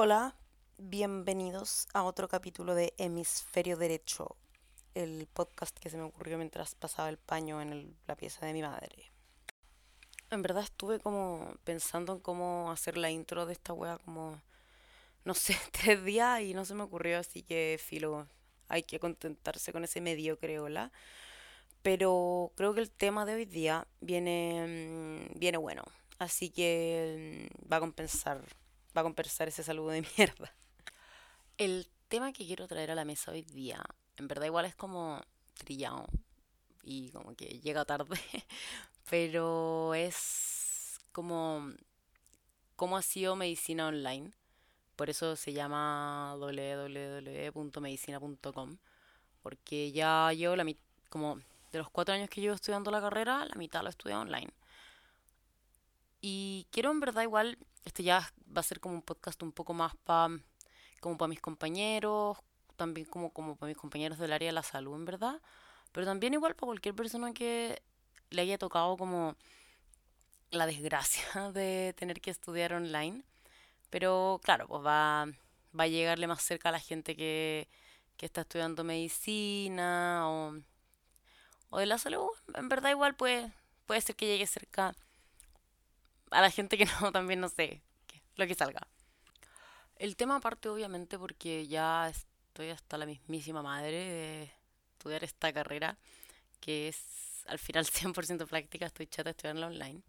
Hola, bienvenidos a otro capítulo de Hemisferio Derecho, el podcast que se me ocurrió mientras pasaba el paño en la pieza de mi madre. En verdad estuve como pensando en cómo hacer la intro de esta wea como, no sé, tres días y no se me ocurrió, así que filo, hay que contentarse con ese mediocre hola. Pero creo que el tema de hoy día viene, mm, viene bueno, así que mm, va a compensar, va a compensar ese saludo de mierda. El tema que quiero traer a la mesa hoy día, en verdad igual es como trillado y como que llega tarde, pero es como cómo ha sido medicina online. Por eso se llama www.medicina.com, porque ya llevo la como de los cuatro años que llevo estudiando la carrera, la mitad lo he estudiado online. Y quiero en verdad igual, este ya va a ser como un podcast un poco más para como para mis compañeros, también como, como para mis compañeros del área de la salud, en verdad, pero también igual para cualquier persona que le haya tocado como la desgracia de tener que estudiar online. Pero claro, pues va, va a llegarle más cerca a la gente que, que está estudiando medicina o, o de la salud. En verdad igual puede, puede ser que llegue cerca a la gente que no, también no sé, lo que salga. El tema aparte obviamente porque ya estoy hasta la mismísima madre de estudiar esta carrera, que es al final 100% práctica, estoy chata de estudiarla online.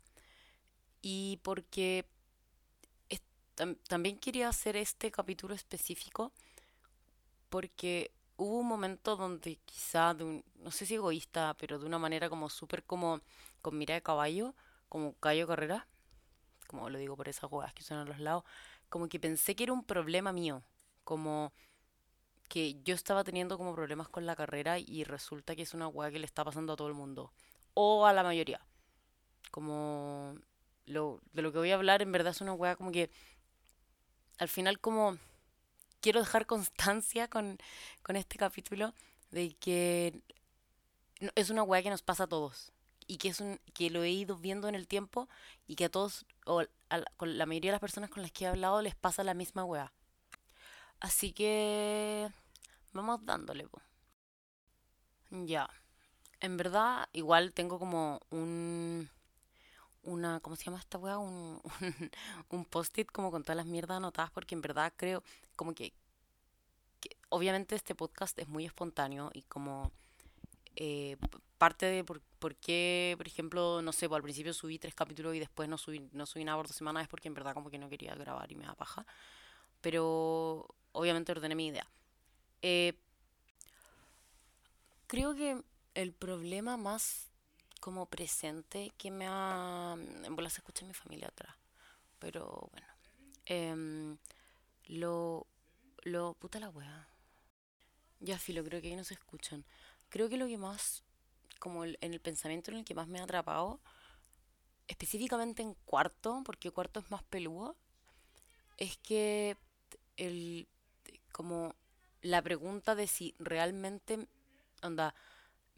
Y porque es- tam- también quería hacer este capítulo específico porque hubo un momento donde quizá, de un- no sé si egoísta, pero de una manera como súper como con mira de caballo, como Cayo Carrera, como lo digo por esas jugadas que son a los lados, como que pensé que era un problema mío, como que yo estaba teniendo como problemas con la carrera y resulta que es una hueá que le está pasando a todo el mundo, o a la mayoría, como lo, de lo que voy a hablar en verdad es una hueá como que al final como quiero dejar constancia con, con este capítulo de que es una weá que nos pasa a todos y que es un que lo he ido viendo en el tiempo y que a todos o a la, con la mayoría de las personas con las que he hablado les pasa la misma weá. Así que vamos dándole, po. Ya. En verdad, igual tengo como un una ¿cómo se llama esta weá? Un, un, un post-it como con todas las mierdas anotadas porque en verdad creo como que, que obviamente este podcast es muy espontáneo y como eh, parte de por, por qué, por ejemplo, no sé, pues al principio subí tres capítulos y después no subí, no subí nada por dos semanas es porque en verdad como que no quería grabar y me da paja. Pero obviamente ordené mi idea. Eh, creo que el problema más como presente que me ha... En bola se escucha mi familia atrás. Pero bueno. em, lo... Lo... Puta la wea. Ya filo, creo que ahí no se escuchan. Creo que lo que más... Como el- en el pensamiento en el que más me ha atrapado específicamente en cuarto, porque cuarto es más peludo, es que el como la pregunta de si realmente onda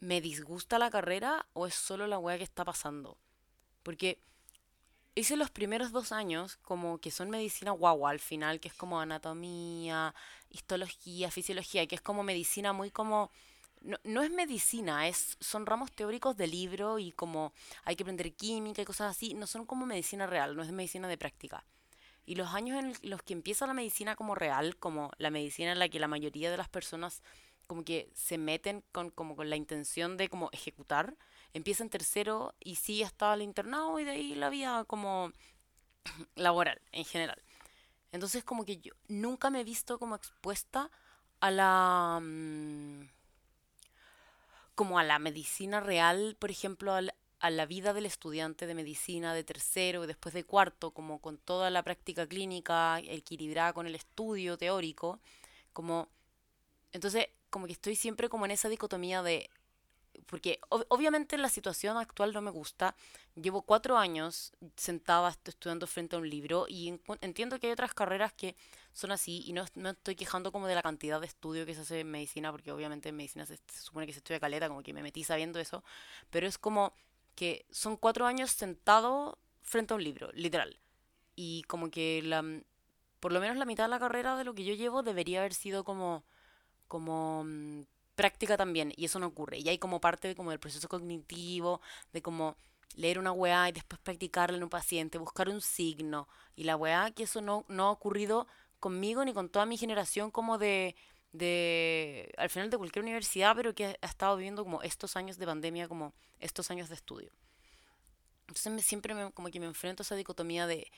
me disgusta la carrera o es solo la weá que está pasando. Porque hice los primeros dos años como que son medicina guagua al final, que es como anatomía, histología, fisiología, que es como medicina muy como no, no es medicina, es, son ramos teóricos de libro y como hay que aprender química y cosas así, no son como medicina real, no es medicina de práctica. Y los años en los que empieza la medicina como real, como la medicina en la que la mayoría de las personas como que se meten con, como con la intención de como ejecutar, empieza en tercero y sigue hasta el internado y de ahí la vida como laboral en general. Entonces como que yo nunca me he visto como expuesta a la... mm, como a la medicina real, por ejemplo, al- a la vida del estudiante de medicina de tercero y después de cuarto, como con toda la práctica clínica equilibrada con el estudio teórico, como entonces como que estoy siempre como en esa dicotomía de porque ob- obviamente la situación actual no me gusta. Llevo cuatro años sentada est- estudiando frente a un libro y entiendo que hay otras carreras que son así y no, no estoy quejando como de la cantidad de estudio que se hace en medicina, porque obviamente en medicina se, se supone que se estudia caleta, como que me metí sabiendo eso, pero es como que son cuatro años sentado frente a un libro, literal. Y como que la, por lo menos la mitad de la carrera de lo que yo llevo debería haber sido como, como mm, práctica también, y eso no ocurre. Y hay como parte como del proceso cognitivo, de como leer una weá y después practicarla en un paciente, buscar un signo, y la weá que eso no, no ha ocurrido conmigo ni con toda mi generación como de, de, al final de cualquier universidad, pero que ha estado viviendo como estos años de pandemia, como estos años de estudio. Entonces siempre me, como que me enfrento a esa dicotomía de,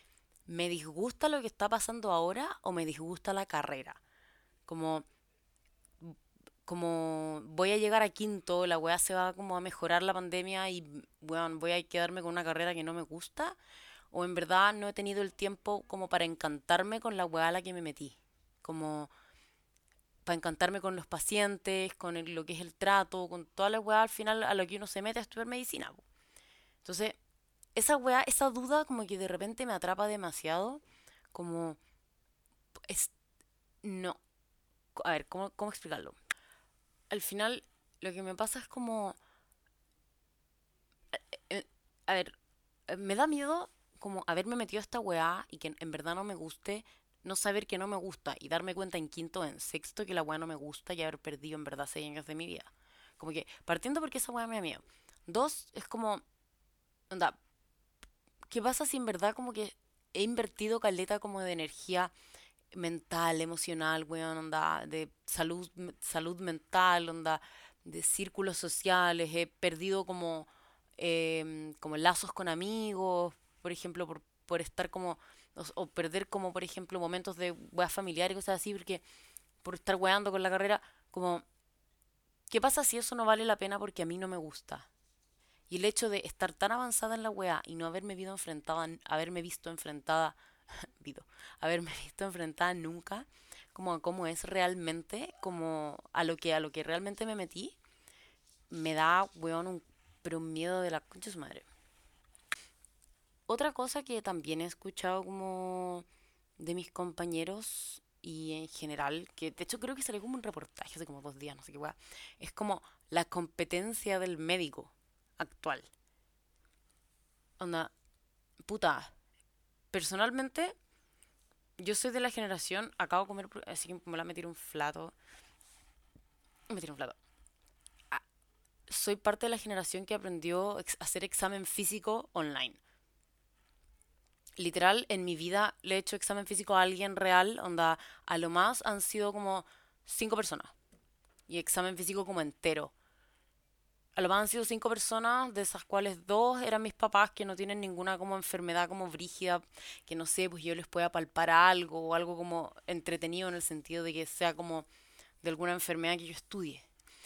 ¿me disgusta lo que está pasando ahora o me disgusta la carrera? Como como voy a llegar a quinto, la weá se va como a mejorar la pandemia y bueno, voy a quedarme con una carrera que no me gusta, o en verdad no he tenido el tiempo como para encantarme con la weá a la que me metí, como para encantarme con los pacientes, con lo que es el trato, con toda la weá al final a lo que uno se mete a estudiar medicina. Entonces, esa weá, esa duda como que de repente me atrapa demasiado, como es no, a ver, ¿cómo, cómo explicarlo? Al final lo que me pasa es como... Eh, eh, a ver, eh, me da miedo como haberme metido a esta weá y que en verdad no me guste, no saber que no me gusta y darme cuenta en quinto, en sexto que la weá no me gusta y haber perdido en verdad seis años de mi vida. Como que, partiendo porque esa weá me da miedo. Dos, es como, onda, ¿qué pasa si en verdad como que he invertido caleta como de energía mental, emocional, weón, onda, de salud, salud mental, onda, de círculos sociales, he perdido como, em, como lazos con amigos, por ejemplo, por, por estar como, o, perder como, por ejemplo, momentos de weas familiares y cosas así, porque por estar weando con la carrera, como, ¿qué pasa si eso no vale la pena porque a mí no me gusta? Y el hecho de estar tan avanzada en la wea y no haberme visto enfrentada, haberme visto enfrentada haberme visto enfrentada nunca como a cómo es realmente, como a lo que a lo que realmente me metí, me da, weón, un, pero un miedo de la concha su madre. Otra cosa que también he escuchado como de mis compañeros y en general, que de hecho creo que salió como un reportaje hace como dos días, no sé qué weá, es como la competencia del médico actual. Onda, puta, personalmente, yo soy de la generación, acabo de comer, así que me voy a meter un flato. Me un flato. Ah, soy parte de la generación que aprendió a hacer examen físico online. Literal, en mi vida le he hecho examen físico a alguien real, onda, a lo más han sido como cinco personas. Y examen físico como entero a lo más han sido cinco personas, de esas cuales dos eran mis papás que no tienen ninguna como enfermedad como brígida, que no sé, pues yo les pueda palpar algo o algo como entretenido en el sentido de que sea como de alguna enfermedad que yo estudie.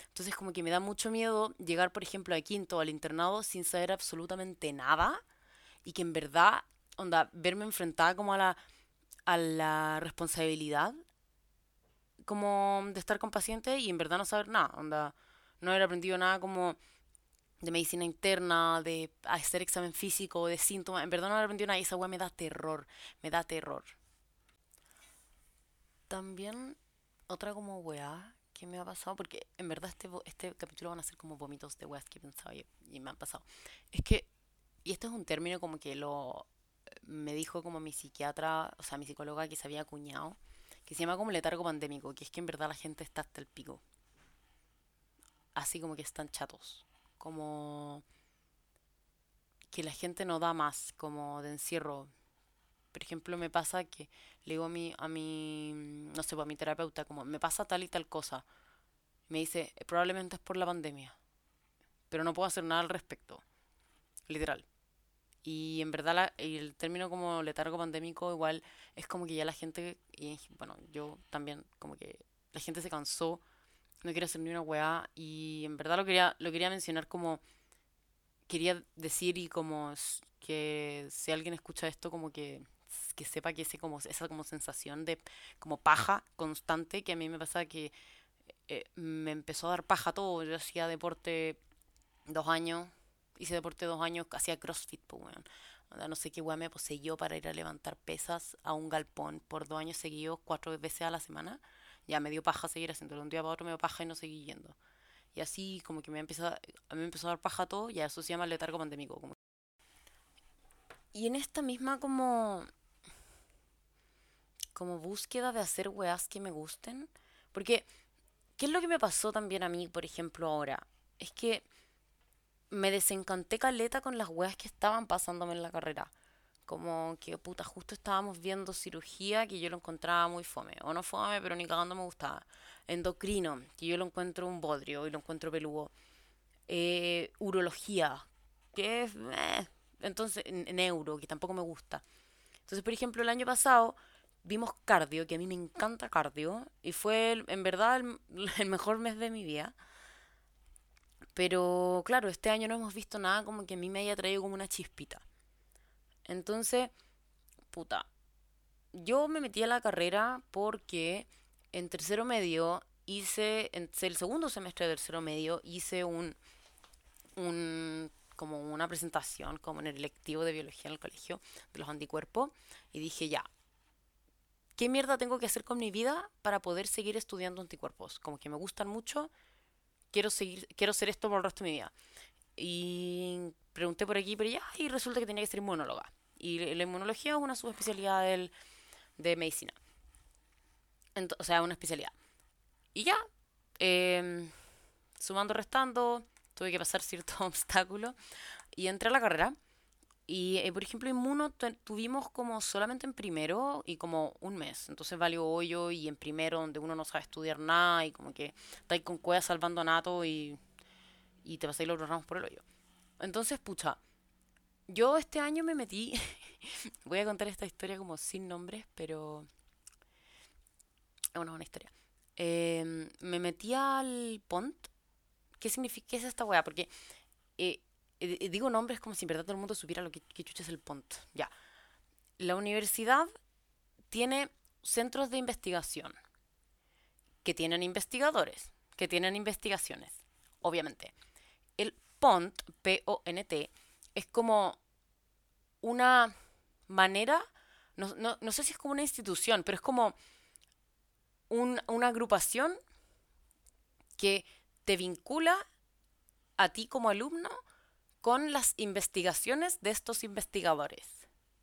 Entonces como que me da mucho miedo llegar, por ejemplo, a quinto al internado sin saber absolutamente nada y que en verdad, onda, verme enfrentada como a la, a la responsabilidad como de estar con pacientes y en verdad no saber nada, onda no haber aprendido nada como de medicina interna, de hacer examen físico, de síntomas. En verdad no haber aprendido nada y esa weá me da terror, me da terror. También otra como weá que me ha pasado, porque en verdad este, este capítulo van a ser como vómitos de weas que pensaba y, y me han pasado. Es que, y este es un término como que lo me dijo como mi psiquiatra, o sea, mi psicóloga que se había acuñado, que se llama como letargo pandémico, que es que en verdad la gente está hasta el pico así como que están chatos, como que la gente no da más, como de encierro. Por ejemplo, me pasa que le digo a mi, a mi no sé, pues, a mi terapeuta, como me pasa tal y tal cosa. Me dice, probablemente es por la pandemia, pero no puedo hacer nada al respecto, literal. Y en verdad el término como letargo pandémico igual es como que ya la gente, y bueno, yo también, como que la gente se cansó no quiero hacer ni una weá y en verdad lo quería, lo quería mencionar como quería decir y como que si alguien escucha esto como que, que sepa que ese como esa como sensación de como paja constante que a mí me pasa que eh, me empezó a dar paja todo. Yo hacía deporte dos años hice deporte dos años hacía crossfit pues no sé qué weá me poseyó para ir a levantar pesas a un galpón por dos años seguidos cuatro veces a la semana ya me dio paja seguir haciéndolo. Un día para otro me dio paja y no seguí yendo. Y así como que me empezó, a mí me empezó a dar paja todo, y eso se llama letargo pandémico. Como. Y en esta misma como como búsqueda de hacer weas que me gusten. Porque, ¿qué es lo que me pasó también a mí, por ejemplo, ahora? Es que me desencanté caleta con las weas que estaban pasándome en la carrera. Como que, puta, justo estábamos viendo cirugía que yo lo encontraba muy fome. O no fome, pero ni cagando me gustaba. Endocrino, que yo lo encuentro un bodrio y lo encuentro peludo. Eh, urología, que es... Eh, entonces, neuro, que tampoco me gusta. Entonces, por ejemplo, el año pasado vimos cardio, que a mí me encanta cardio, y fue en verdad el, el, mejor mes de mi vida. Pero claro, este año no hemos visto nada como que a mí me haya traído como una chispita. Entonces, puta, yo me metí a la carrera porque en tercero medio hice, en el segundo semestre de tercero medio, hice un, un como una presentación, como en el lectivo de biología en el colegio, de los anticuerpos, y dije, ya, ¿qué mierda tengo que hacer con mi vida para poder seguir estudiando anticuerpos? Como que me gustan mucho, quiero seguir, quiero hacer esto por el resto de mi vida. Y pregunté por aquí, pero ya, y resulta que tenía que ser inmunóloga. Y la inmunología es una subespecialidad del, de medicina. o sea, una especialidad. Y ya, eh, sumando, restando, tuve que pasar ciertos obstáculos y entré a la carrera. Y, eh, por ejemplo, Inmuno tuvimos como solamente en primero y como un mes. Entonces valió hoyo y en primero donde uno no sabe estudiar nada y como que estáis con cueva salvando a Nato y, y te pasáis los ramos por el hoyo. Entonces, pucha, yo este año me metí, voy a contar esta historia como sin nombres, pero es una buena historia. Em, me metí al PONT ¿Qué significa qué es esta weá? Porque eh, eh, digo nombres como si en verdad todo el mundo supiera lo que, chucha es el PONT. Ya. La universidad tiene centros de investigación que tienen investigadores, que tienen investigaciones, obviamente. PONT, P-O-N-T, es como una manera, no, no, sé si es como una institución, pero es como una agrupación que te vincula a ti como alumno con las investigaciones de estos investigadores.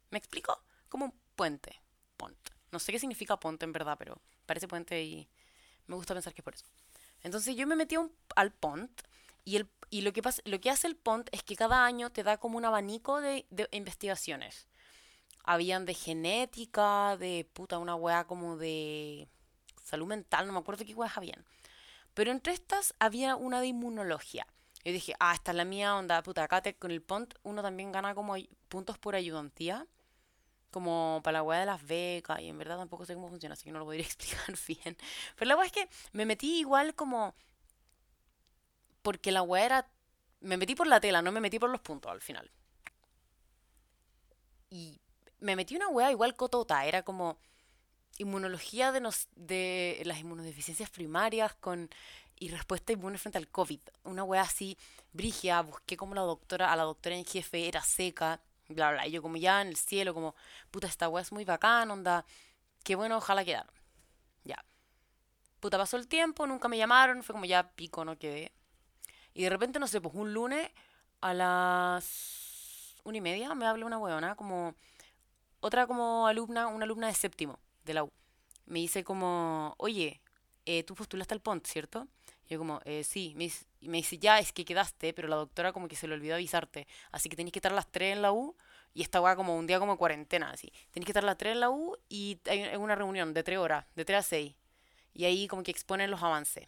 ¿Me explico? Como un puente. Pont. No sé qué significa ponte en verdad, pero parece puente y me gusta pensar que es por eso. Entonces yo me metí al pont y, el, y lo, que pasa, lo que hace el pont es que cada año te da como un abanico de, de investigaciones. Habían de genética, de puta, una weá como de salud mental, no me acuerdo qué weas habían. Pero entre estas había una de inmunología. Yo dije, ah, esta es la mía onda, puta, acá con el PONT uno también gana como puntos por ayudantía, como para la weá de las becas, y en verdad tampoco sé cómo funciona, así que no lo podría explicar bien. Pero la weá es que me metí igual como... Porque la weá era... Me metí por la tela, no me metí por los puntos al final. Y me metí una weá igual cotota, era como inmunología de, nos, de las inmunodeficiencias primarias con y respuesta inmune frente al COVID. Una wea así, brigia, busqué como la doctora, a la doctora en jefe era seca, bla, bla. Y yo como ya en el cielo, como, puta, esta wea es muy bacán, onda, qué bueno, ojalá quedar. Ya. Puta, pasó el tiempo, nunca me llamaron, fue como ya pico, no quedé. Y de repente, no sé, pues un lunes a las una y media me habla una weona, como otra como alumna, una alumna de séptimo de la U, me dice como, oye, eh, tú postulaste al PONT, ¿cierto? Y yo como, eh, sí, me dice, me dice, ya, es que quedaste, pero la doctora como que se le olvidó avisarte, así que tenéis que estar a las 3 en la U, y esta va como un día como cuarentena, así. Tenéis que estar a las 3 en la U y hay una reunión de 3 horas, de 3 a 6, y ahí como que exponen los avances.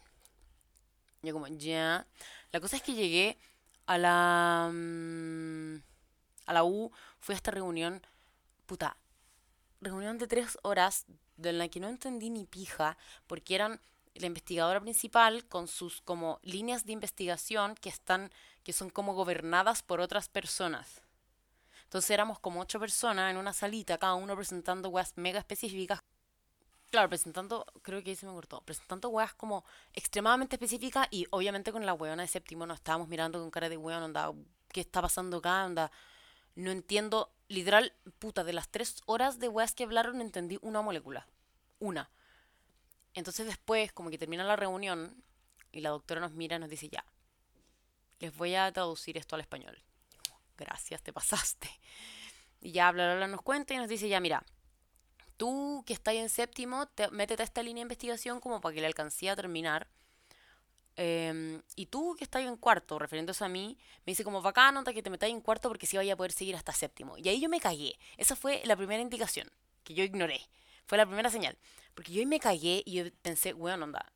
Yo como, ya. La cosa es que llegué a la... Mm, a la U, fui a esta reunión, puta, reunión de tres horas de la que no entendí ni pija, porque eran la investigadora principal con sus como líneas de investigación que están, que son como gobernadas por otras personas. Entonces éramos como ocho personas en una salita, cada uno presentando weas mega específicas. Claro, presentando, creo que ahí se me cortó, presentando weas como extremadamente específicas y obviamente con la weona de séptimo nos estábamos mirando con cara de weón, onda, ¿qué está pasando acá? Onda, no entiendo, literal, puta, de las tres horas de weas que hablaron entendí una molécula. Una. Entonces después, como que termina la reunión y la doctora nos mira y nos dice, ya, les voy a traducir esto al español. Gracias, te pasaste. Y ya, bla, nos cuenta y nos dice, ya, mira, tú que estás en séptimo, te, métete a esta línea de investigación como para que le alcancé a terminar. Em, y tú que estás en cuarto, refiriéndose a mí, me dice como bacán, que te metáis en cuarto porque sí vaya a poder seguir hasta séptimo. Y ahí yo me cagué. Esa fue la primera indicación que yo ignoré. Fue la primera señal. Porque yo ahí me cagué y yo pensé, weón, onda,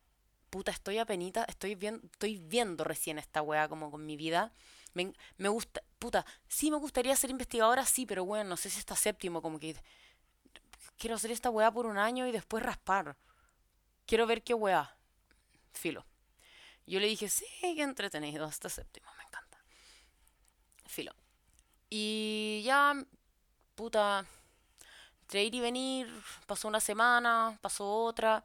puta, estoy apenita, estoy viendo, estoy viendo recién esta weá como con mi vida. Me, me gusta, puta, sí me gustaría ser investigadora, sí, pero bueno, no sé si está séptimo, como que quiero hacer esta weá por un año y después raspar. Quiero ver qué weá. Filo. Yo le dije, sí, qué entretenido, hasta séptimo, me encanta. Filo. Y ya, puta, entre ir y venir, pasó una semana, pasó otra.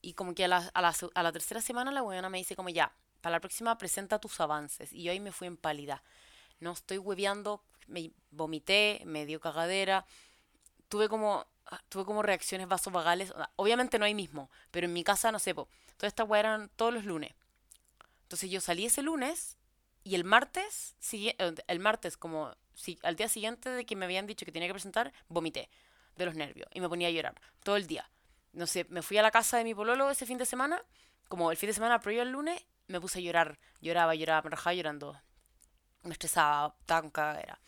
Y como que a la, a la, a la tercera semana la weona me dice como ya, para la próxima presenta tus avances. Y yo ahí me fui en pálida. No estoy hueveando, me vomité, me dio cagadera. Tuve como, tuve como reacciones vasovagales. Obviamente no ahí mismo, pero en mi casa, no sé, po, todas estas weas eran todos los lunes. Entonces yo salí ese lunes y el martes, eh, el martes como al día siguiente de que me habían dicho que tenía que presentar, vomité de los nervios y me ponía a llorar todo el día. No sé, me fui a la casa de mi pololo ese fin de semana, como el fin de semana previo el lunes, me puse a llorar, lloraba, lloraba, me rajaba llorando. Me estresaba, tan cagadera.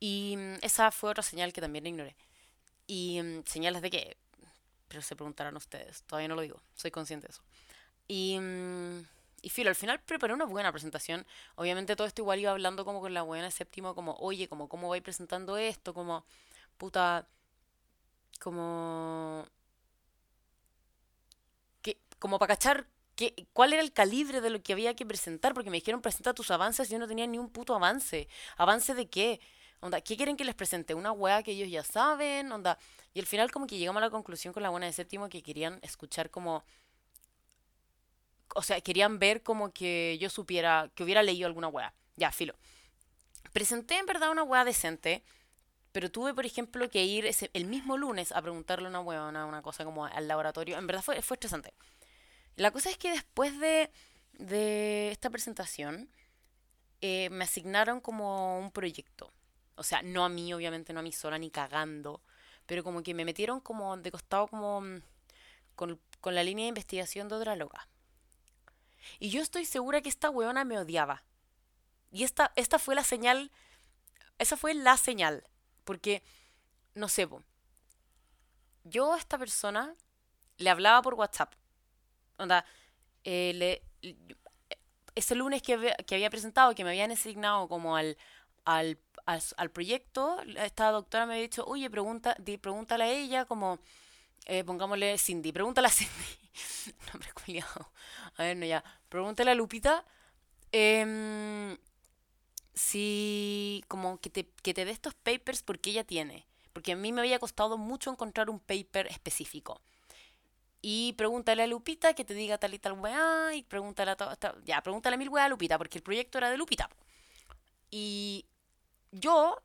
Y mm, esa fue otra señal que también ignoré. Y mm, señales de que, pero se preguntarán ustedes, todavía no lo digo, soy consciente de eso. Y mm, y filo, al final preparé una buena presentación. Obviamente todo esto igual iba hablando como con la buena séptimo, como, oye, como, ¿cómo vais presentando esto? Como, puta, como... Que, como para cachar que, cuál era el calibre de lo que había que presentar, porque me dijeron presenta tus avances y yo no tenía ni un puto avance. ¿Avance de qué? Onda, ¿qué quieren que les presente? ¿Una weá que ellos ya saben? Onda. Y al final como que llegamos a la conclusión con la buena de séptimo que querían escuchar como o sea, querían ver como que yo supiera, que hubiera leído alguna weá. Ya, filo. Presenté en verdad una weá decente, pero tuve, por ejemplo, que ir ese, el mismo lunes a preguntarle a una weá, una, cosa como al laboratorio. En verdad fue, fue estresante. La cosa es que después de, de esta presentación, eh, me asignaron como un proyecto. O sea, no a mí, obviamente, no a mí sola, ni cagando. Pero como que me metieron como de costado como mm, con, con la línea de investigación de otra loca. Y yo estoy segura que esta weona me odiaba. Y esta, esta fue la señal, esa fue la señal. Porque, no sé, yo a esta persona le hablaba por WhatsApp. Onda, eh, le, ese lunes que, que había presentado, que me habían asignado como al, al, al, proyecto, esta doctora me había dicho, oye, pregunta, pregúntale a ella, como, eh, pongámosle Cindy, pregúntale a Cindy. Nombre culiado. A ver, no, ya. Pregúntale a Lupita. Eh, si como que te, que te dé estos papers porque ella tiene. Porque a mí me había costado mucho encontrar un paper específico. Y pregúntale a Lupita que te diga tal y tal weá. Y pregúntale a Ya, pregúntale a mil weá a Lupita, porque el proyecto era de Lupita. Y yo,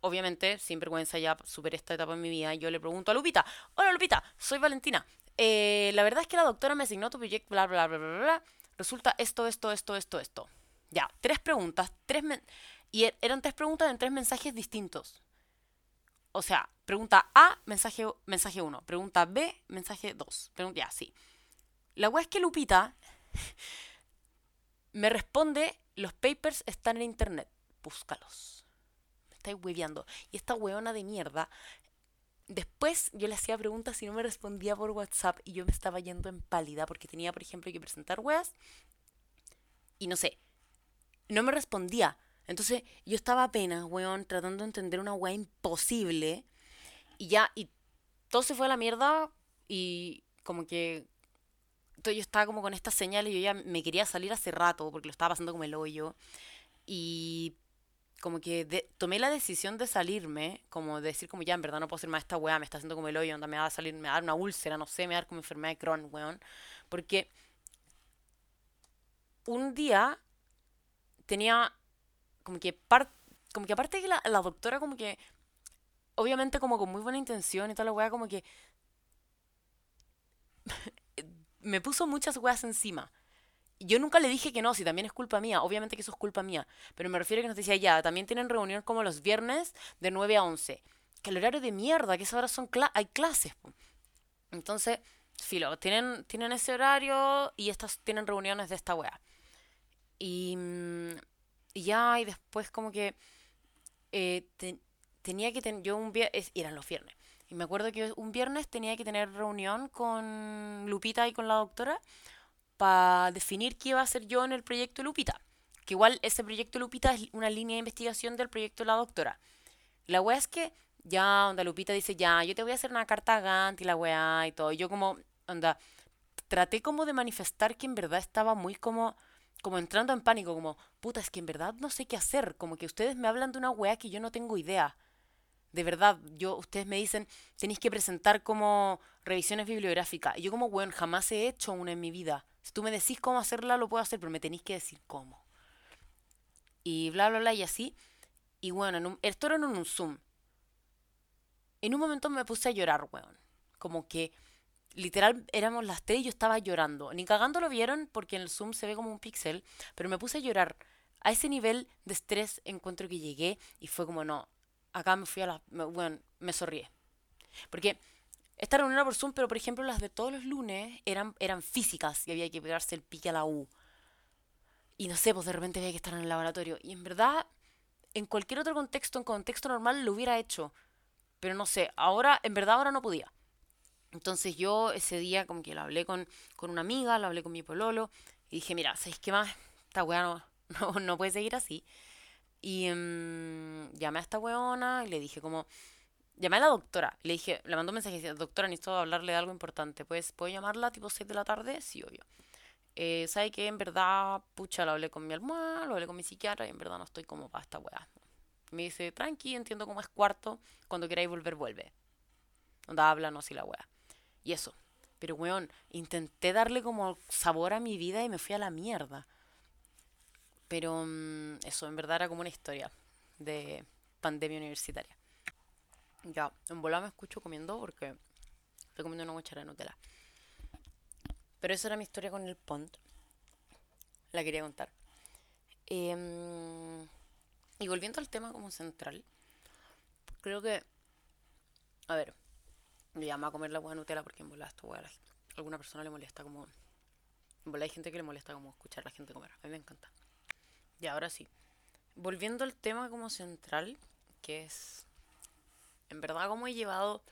obviamente, sin vergüenza, ya superé esta etapa en mi vida. Yo le pregunto a Lupita: Hola Lupita, soy Valentina. Eh, la verdad es que la doctora me asignó tu proyecto, bla, bla, bla, bla, bla. Resulta esto, esto, esto, esto, esto. Ya, tres preguntas, tres y er, eran tres preguntas en tres mensajes distintos. O sea, pregunta A, mensaje, mensaje 1. Pregunta B, mensaje 2. ya, sí. La weá es que Lupita me responde, los papers están en internet. Búscalos. Me estáis hueveando. Y esta weona de mierda Después yo le hacía preguntas y no me respondía por WhatsApp y yo me estaba yendo en pálida porque tenía, por ejemplo, que presentar weas y no sé, no me respondía. Entonces yo estaba apenas, weón, tratando de entender una wea imposible y ya, y todo se fue a la mierda y como que yo estaba como con estas señales y yo ya me quería salir hace rato porque lo estaba pasando como el hoyo y como que tomé la decisión de salirme, como de decir como ya, en verdad no puedo hacer más esta weá, me está haciendo como el hoyo, onda me va a salir, me va a dar una úlcera, no sé, me va a dar como enfermedad de Crohn, weón. Porque un día tenía como que par, como que aparte que la, la, doctora como que obviamente como con muy buena intención y toda la weá como que me puso muchas weas encima yo nunca le dije que no, si también es culpa mía, obviamente que eso es culpa mía, pero me refiero a que nos decía, ya, también tienen reunión como los viernes de 9 a 11. que el horario de mierda, que esas horas son hay clases. Entonces, filo, tienen, tienen ese horario y estas tienen reuniones de esta wea. Y, mm, ya, y después como que eh, tenía que tener, yo un viernes, eran los viernes, y me acuerdo que un viernes tenía que tener reunión con Lupita y con la doctora para definir qué iba a hacer yo en el proyecto Lupita. Que igual ese proyecto Lupita es una línea de investigación del proyecto la doctora. La wea es que ya, onda, Lupita dice, ya, yo te voy a hacer una carta a Gant y la weá y todo. Y yo como, onda, traté como de manifestar que en verdad estaba muy como, como entrando en pánico, como, puta, es que en verdad no sé qué hacer, como que ustedes me hablan de una weá que yo no tengo idea. De verdad, yo, ustedes me dicen, tenéis que presentar como revisiones bibliográficas. Y yo como, weón, jamás he hecho una en mi vida. Si tú me decís cómo hacerla, lo puedo hacer, pero me tenéis que decir cómo. Y bla, bla, bla, y así. Y bueno, en un, esto era en un Zoom en un momento me puse a llorar, weón. Como que literal éramos las tres y yo estaba llorando. Ni cagando lo vieron porque en el Zoom se ve como un píxel, pero me puse a llorar. A ese nivel de estrés encuentro que llegué y fue como, no, acá me fui a la... bueno, me sonríe. Porque esta reunión era por Zoom, pero por ejemplo las de todos los lunes eran, eran físicas y había que pegarse el pique a la U. Y no sé, pues de repente había que estar en el laboratorio. Y en verdad, en cualquier otro contexto, en contexto normal, lo hubiera hecho. Pero no sé, ahora, en verdad ahora no podía. Entonces yo ese día como que lo hablé con, con una amiga, lo hablé con mi pololo y dije, mira, ¿sabéis qué más? Esta weá no, no, puede seguir así. Y um, llamé a esta weona y le dije como, llamé a la doctora, le dije, le mandó un mensaje dije, doctora, necesito hablarle de algo importante, pues, ¿puedo llamarla tipo 6 de la tarde? Sí, obvio. Eh, ¿Sabe que En verdad, pucha, lo hablé con mi almohada, lo hablé con mi psiquiatra y en verdad no estoy como para esta weá. Me dice, tranqui, entiendo cómo es cuarto, cuando queráis volver, vuelve. Onda, háblanos y la weá. Y eso. Pero, weón, intenté darle como sabor a mi vida y me fui a la mierda. Pero mm, eso, en verdad era como una historia de pandemia universitaria. Ya, en volar me escucho comiendo porque estoy comiendo una cuchara de Nutella. Pero esa era mi historia con el pont. La quería contar. Eh, y volviendo al tema como central, creo que, a ver, me llama a comer la hueá Nutella porque en bola esto a alguna persona le molesta como, en bola hay gente que le molesta como escuchar a la gente comer, a mí me encanta. Y ahora sí, volviendo al tema como central, que es, en verdad, cómo he llevado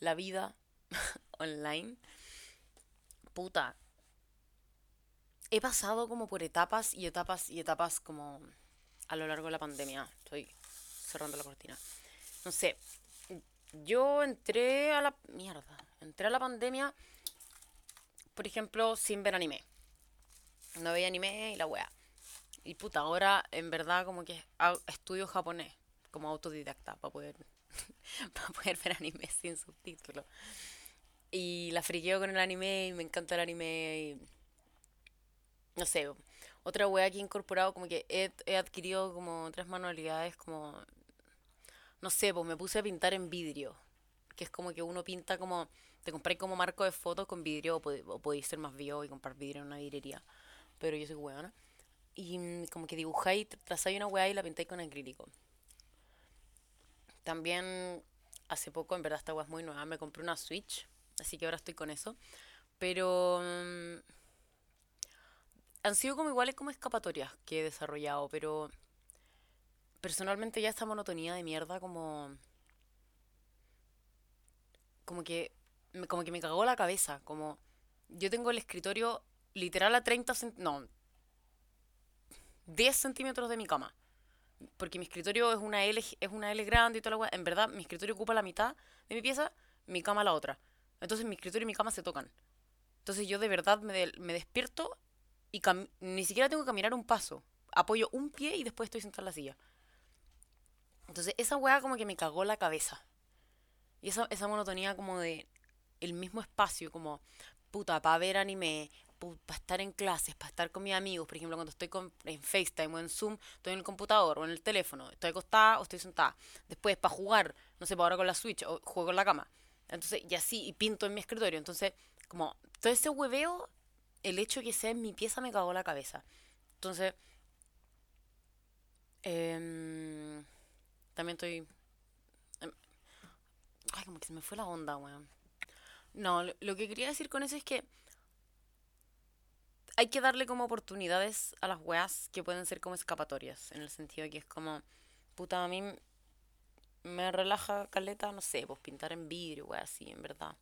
la vida online, puta, he pasado como por etapas y etapas y etapas como a lo largo de la pandemia. Estoy cerrando la cortina. No sé, yo entré a la... Mierda, entré a la pandemia, por ejemplo, sin ver anime. No veía anime y la wea. Y puta, ahora en verdad como que estudio japonés como autodidacta para poder, para poder ver anime sin subtítulos. Y la friqueo con el anime y me encanta el anime. No sé, otra wea que he incorporado, como que he, adquirido como tres manualidades, como, no sé, pues me puse a pintar en vidrio, que es como que uno pinta como, te compré como marco de fotos con vidrio, o, podéis ser más vivo y comprar vidrio en una vidrería, pero yo soy weona. Y mm, como que dibujáis, trazáis una wea y la pintáis con acrílico. También hace poco, en verdad esta wea es muy nueva, me compré una Switch, así que ahora estoy con eso. Pero... Mm, han sido como iguales como escapatorias que he desarrollado, pero personalmente ya esta monotonía de mierda como como que como que me cagó la cabeza, como yo tengo el escritorio literal a 30 no 10 centímetros de mi cama. Porque mi escritorio es una L, es una L grande y toda la En verdad, mi escritorio ocupa la mitad de mi pieza, mi cama la otra. Entonces mi escritorio y mi cama se tocan. Entonces yo de verdad me, me despierto y ni siquiera tengo que caminar un paso. Apoyo un pie y después estoy sentada en la silla. Entonces, esa weá como que me cagó la cabeza. Y esa, esa monotonía como de el mismo espacio, como, puta, para ver anime, para estar en clases, para estar con mis amigos. Por ejemplo, cuando estoy en FaceTime o en Zoom, estoy en el computador o en el teléfono. Estoy acostada o estoy sentada. Después, para jugar, no sé, para ahora con la Switch o juego en la cama. Entonces, y así, y pinto en mi escritorio. Entonces, como, todo ese hueveo el hecho de que sea en mi pieza me cagó la cabeza. Entonces, em, también estoy... Em, Ay, como que se me fue la onda, weón. No, lo que quería decir con eso es que hay que darle como oportunidades a las weas que pueden ser como escapatorias. En el sentido de que es como, puta, a mí me relaja caleta, no sé, pues pintar en vidrio, weas así, en verdad.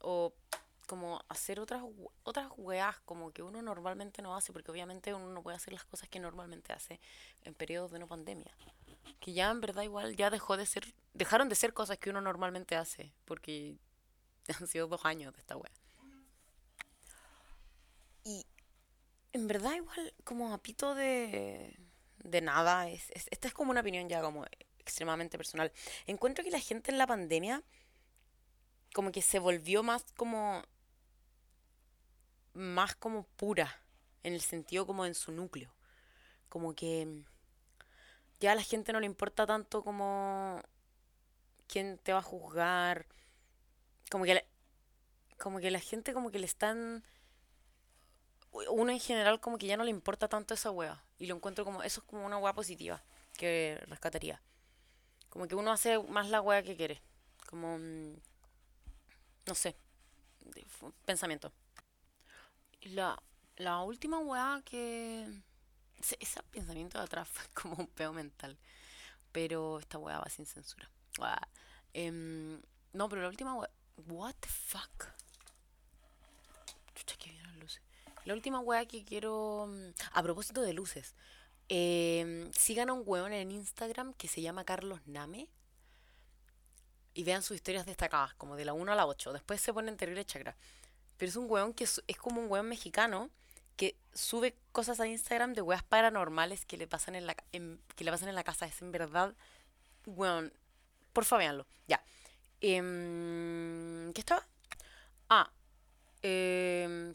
O como hacer otras, otras weas como que uno normalmente no hace, porque obviamente uno no puede hacer las cosas que normalmente hace en periodos de no pandemia. Que ya en verdad igual ya dejó de ser, dejaron de ser cosas que uno normalmente hace, porque han sido dos años de esta wea. Y en verdad igual como a pito de, de nada, es, es- esta es como una opinión ya como extremadamente personal. Encuentro que la gente en la pandemia como que se volvió más como, más como pura, en el sentido como en su núcleo. Como que ya a la gente no le importa tanto como quién te va a juzgar, como que como que la gente como que le están uno en general como que ya no le importa tanto esa wea. Y lo encuentro como, eso es como una wea positiva que rescataría. Como que uno hace más la wea que quiere. Como, mm, no sé, pensamiento. La, la última wea que... Ese, ese pensamiento de atrás fue como un peo mental. Pero esta wea va sin censura. Em, no, pero la última wea... What the fuck? Chucha, luces. La última wea que quiero... mm, A propósito de luces. em, sigan a un weón en Instagram que se llama Carlos Name y vean sus historias destacadas, como de la uno a la 8. Después se ponen terrible chakra. Pero es un weón que es, como un weón mexicano que sube cosas a Instagram de weas paranormales que le pasan en la, que le pasan en la casa. Es en verdad, weón, porfa véanlo. Ya. Em, ¿Qué estaba? Ah, em,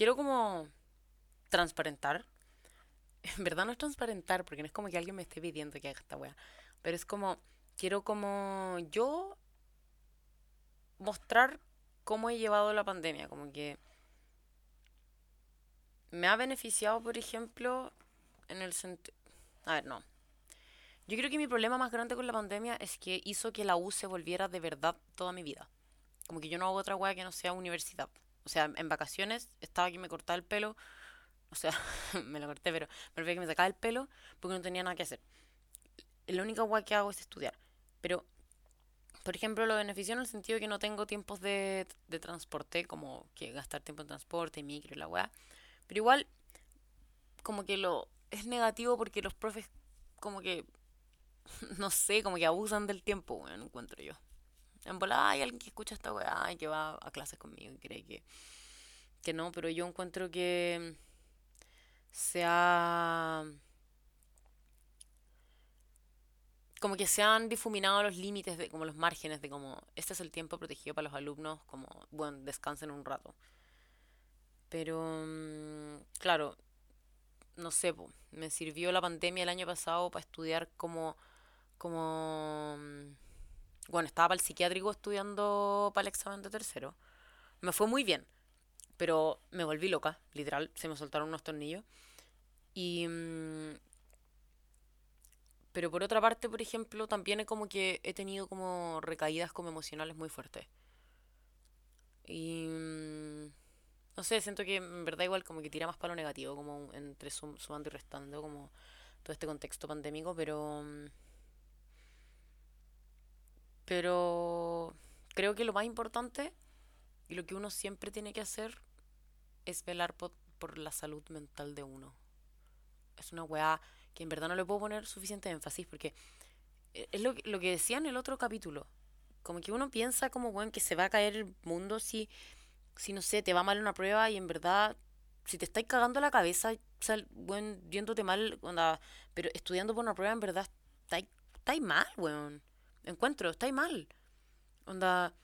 quiero como transparentar. En verdad no es transparentar, porque no es como que alguien me esté pidiendo que haga esta wea. Pero es como, quiero como yo mostrar cómo he llevado la pandemia. Como que me ha beneficiado, por ejemplo, en el sentido... A ver, no. Yo creo que mi problema más grande con la pandemia es que hizo que la U se volviera de verdad toda mi vida. Como que yo no hago otra wea que no sea universidad. O sea, en vacaciones estaba aquí me cortaba el pelo. O sea, me lo corté, pero me a que me sacaba el pelo porque no tenía nada que hacer. La única wea que hago es estudiar. Pero, por ejemplo, lo beneficio en el sentido que no tengo tiempos de, de transporte, como que gastar tiempo en transporte, micro y la wea. Pero igual, como que lo es negativo porque los profes, como que, no sé, como que abusan del tiempo, weón, encuentro yo. En volada hay alguien que escucha esta weá y que va a clases conmigo y cree que, que no, pero yo encuentro que se ha... Como que se han difuminado los límites, de, como los márgenes de como, este es el tiempo protegido para los alumnos, como, bueno, descansen un rato. Pero, mm, claro, no sé, po, me sirvió la pandemia el año pasado para estudiar como, como, mm, bueno, estaba para el psiquiátrico estudiando para el examen de tercero. Me fue muy bien, pero me volví loca, literal, se me soltaron unos tornillos. Y, mm, pero por otra parte, por ejemplo, también es como que he tenido como recaídas como emocionales muy fuertes. Y, mm, no sé, siento que en verdad igual como que tira más para lo negativo, como entre sum- sumando y restando, como todo este contexto pandémico, pero, mm, pero creo que lo más importante y lo que uno siempre tiene que hacer es velar por, la salud mental de uno. Es una weá que en verdad no le puedo poner suficiente énfasis porque eh, es lo, lo que decía en el otro capítulo. Como que uno piensa como, weón, que se va a caer el mundo si, si no sé, te va mal una prueba y en verdad, si te estáis cagando la cabeza, sea, weón, yéndote mal, onda, pero estudiando por una prueba en verdad estáis estáis mal, weón. Encuentro, estáis mal. Onda,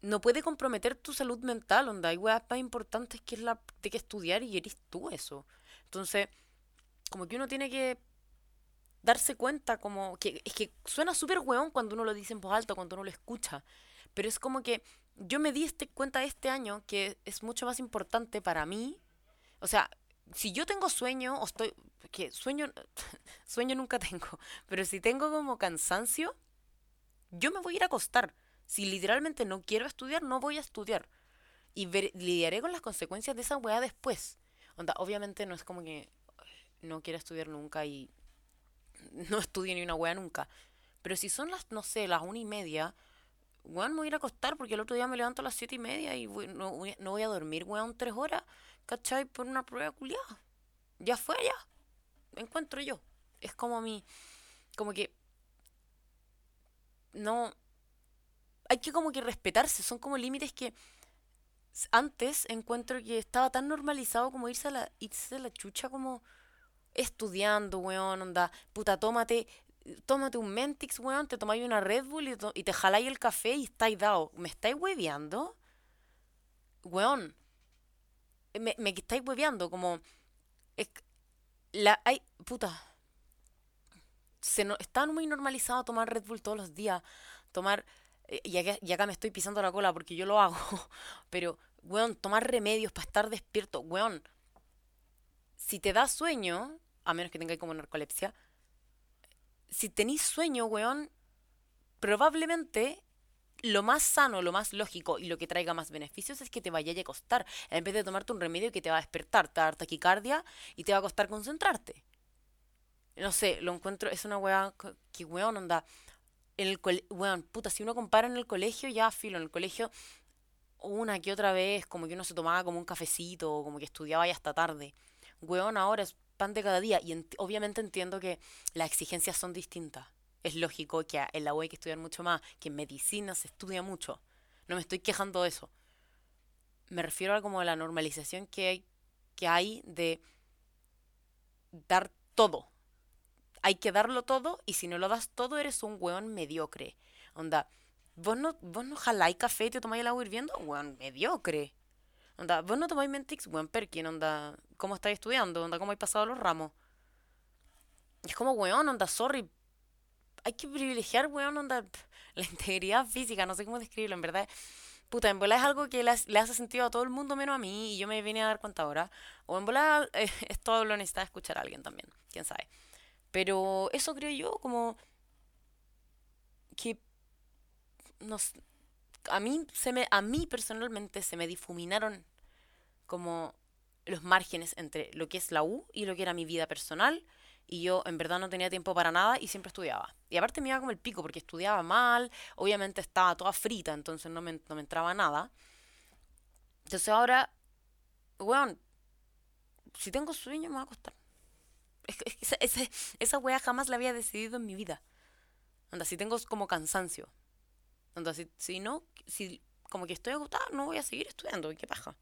no puede comprometer tu salud mental, onda. Hay weas más importantes que es la de que estudiar y eres tú eso. Entonces, como que uno tiene que darse cuenta, como que es que suena súper weón cuando uno lo dice en voz alta, cuando uno lo escucha. Pero es como que yo me di este cuenta este año que es mucho más importante para mí. O sea, si yo tengo sueño o estoy que sueño sueño nunca tengo, pero si tengo como cansancio, yo me voy a ir a acostar. Si literalmente no quiero estudiar, no voy a estudiar. Y lidiaré con las consecuencias de esa weá después. Onda, obviamente no es como que no quiera estudiar nunca y no estudie ni una weá nunca. Pero si son las, no sé, las una y media, weón, me voy a ir a acostar porque el otro día me levanto a las siete y media y no, no, voy a dormir, weón, tres horas, ¿cachai? Por una prueba culiada. Ya fue, ya. Encuentro yo. Es como mi. Como que. No. Hay que como que respetarse. Son como límites que. Antes encuentro que estaba tan normalizado como irse a la, irse a la chucha como estudiando, weón, onda, puta, tómate, tómate un Mentix, weón, te tomáis una Red Bull y, y te jaláis el café y estáis dado. ¿Me estáis hueveando? Weón, me, me estáis hueveando, como... la, hay, puta, se no, está muy normalizado tomar Red Bull todos los días, tomar, eh, y acá, y acá me estoy pisando la cola porque yo lo hago, pero, weón, tomar remedios para estar despierto, weón, si te da sueño, a menos que tengáis como narcolepsia, si tenéis sueño, weón, probablemente lo más sano, lo más lógico y lo que traiga más beneficios es que te vaya a acostar, en vez de tomarte un remedio que te va a despertar, te va a dar taquicardia y te va a costar concentrarte. No sé, lo encuentro, es una weá que weón onda. En el weón, puta, si uno compara en el colegio, ya filo, en el colegio una que otra vez, como que uno se tomaba como un cafecito, o como que estudiaba ya hasta tarde. Weón, ahora es pan de cada día. Y obviamente entiendo que las exigencias son distintas. Es lógico que en la U hay que estudiar mucho más, que en medicina se estudia mucho. No me estoy quejando de eso. Me refiero a como la normalización que hay, que hay de dar todo. Hay que darlo todo y si no lo das todo eres un weón mediocre. Onda, vos no, vos no jaláis café y te tomáis el agua hirviendo, weón mediocre. Onda, vos no tomáis Mentix, weón Perkin, onda, ¿cómo estáis estudiando? Onda, ¿cómo hay pasado los ramos? Es como, weón, onda, sorry. Hay que privilegiar, weón, onda, la integridad física, no sé cómo describirlo, en verdad. Puta, en bola es algo que le, hace sentido a todo el mundo menos a mí y yo me vine a dar cuenta ahora. O en bola eh, es todo lo necesita escuchar a alguien también, quién sabe. Pero eso creo yo como que nos, a mí se me a mí personalmente se me difuminaron como los márgenes entre lo que es la U y lo que era mi vida personal y yo en verdad no tenía tiempo para nada y siempre estudiaba. Y aparte me iba como el pico porque estudiaba mal, obviamente estaba toda frita, entonces no me, no me entraba nada. Entonces ahora, weón, si tengo sueño me voy a acostar. Es, esa, esa, esa wea jamás la había decidido en mi vida. Anda, si tengo como cansancio. Anda, si, si no, si como que estoy agotada, no voy a seguir estudiando. ¿Qué paja?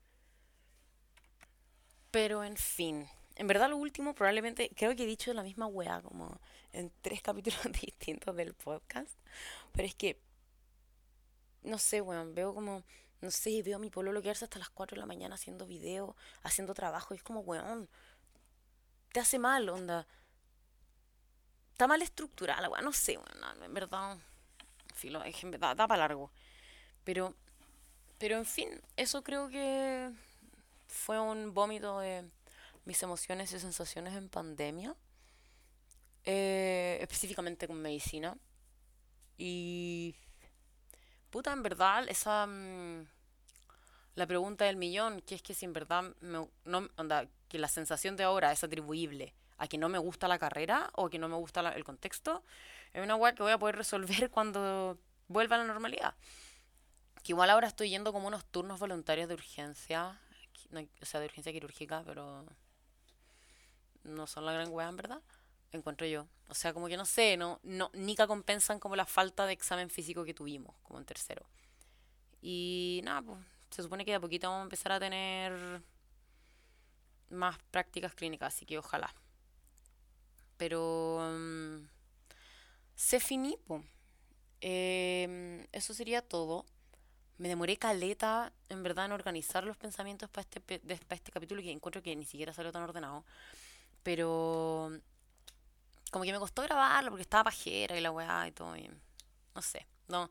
Pero en fin. En verdad lo último probablemente, creo que he dicho la misma wea como en tres capítulos distintos del podcast. Pero es que, no sé, weón, veo como, no sé, veo a mi pololo quedarse hasta las 4 de la mañana haciendo video, haciendo trabajo. Y es como, weón, te hace mal, onda. Está mal estructurada, weón, no sé, weón, en verdad, filo, es en verdad, da para largo. Pero, pero en fin, eso creo que fue un vómito de mis emociones y sensaciones en pandemia, eh, específicamente con medicina. Y... Puta, en verdad, esa... Mm, la pregunta del millón, que es que si en verdad me, no, onda, que la sensación de ahora es atribuible a que no me gusta la carrera o que no me gusta el contexto, es una weá que voy a poder resolver cuando vuelva a la normalidad. Que igual ahora estoy yendo como unos turnos voluntarios de urgencia, o sea, de urgencia quirúrgica, pero no son la gran weá, en verdad. Encuentro yo. O sea, como que no sé, no, no, nica compensan como la falta de examen físico que tuvimos, como en tercero. Y nada, pues, se supone que de a poquito vamos a empezar a tener más prácticas clínicas, así que ojalá. Pero um, se finí, eh, eso sería todo. Me demoré caleta, en verdad, en organizar los pensamientos para este, para este capítulo, que encuentro que ni siquiera salió tan ordenado. Pero como que me costó grabarlo porque estaba pajera y la weá y todo. no sé, no,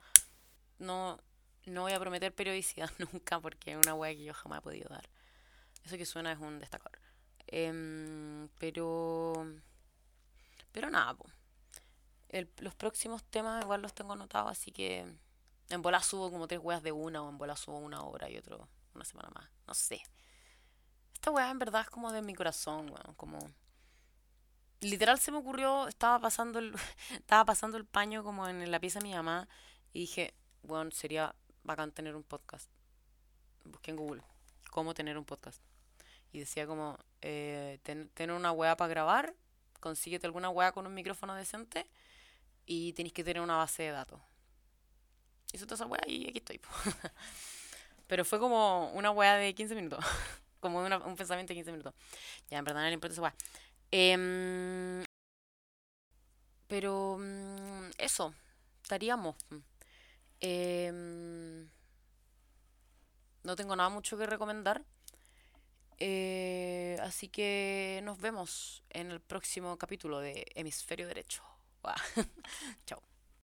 no, no voy a prometer periodicidad nunca porque es una weá que yo jamás he podido dar. Eso que suena es un destacador. Em, pero. Pero nada, los próximos temas igual los tengo anotados, así que en bola subo como tres weas de una o en bola subo una hora y otro una semana más. No sé. Esta wea en verdad es como de mi corazón, weón. Como. Literal se me ocurrió, estaba pasando el, estaba pasando el paño como en la pieza de mi mamá y dije, bueno, sería bacán tener un podcast. Busqué en Google cómo tener un podcast. Y decía como, eh, tener una weá para grabar, consíguete alguna weá con un micrófono decente y tienes que tener una base de datos. Hizo toda esa weá y aquí estoy. Pero fue como una weá de 15 minutos. como un pensamiento de 15 minutos. Ya, en verdad no le importa esa weá. Em, pero mm, eso, estaríamos. Em, no tengo nada mucho que recomendar. Eh, así que nos vemos en el próximo capítulo de Hemisferio Derecho. Chao.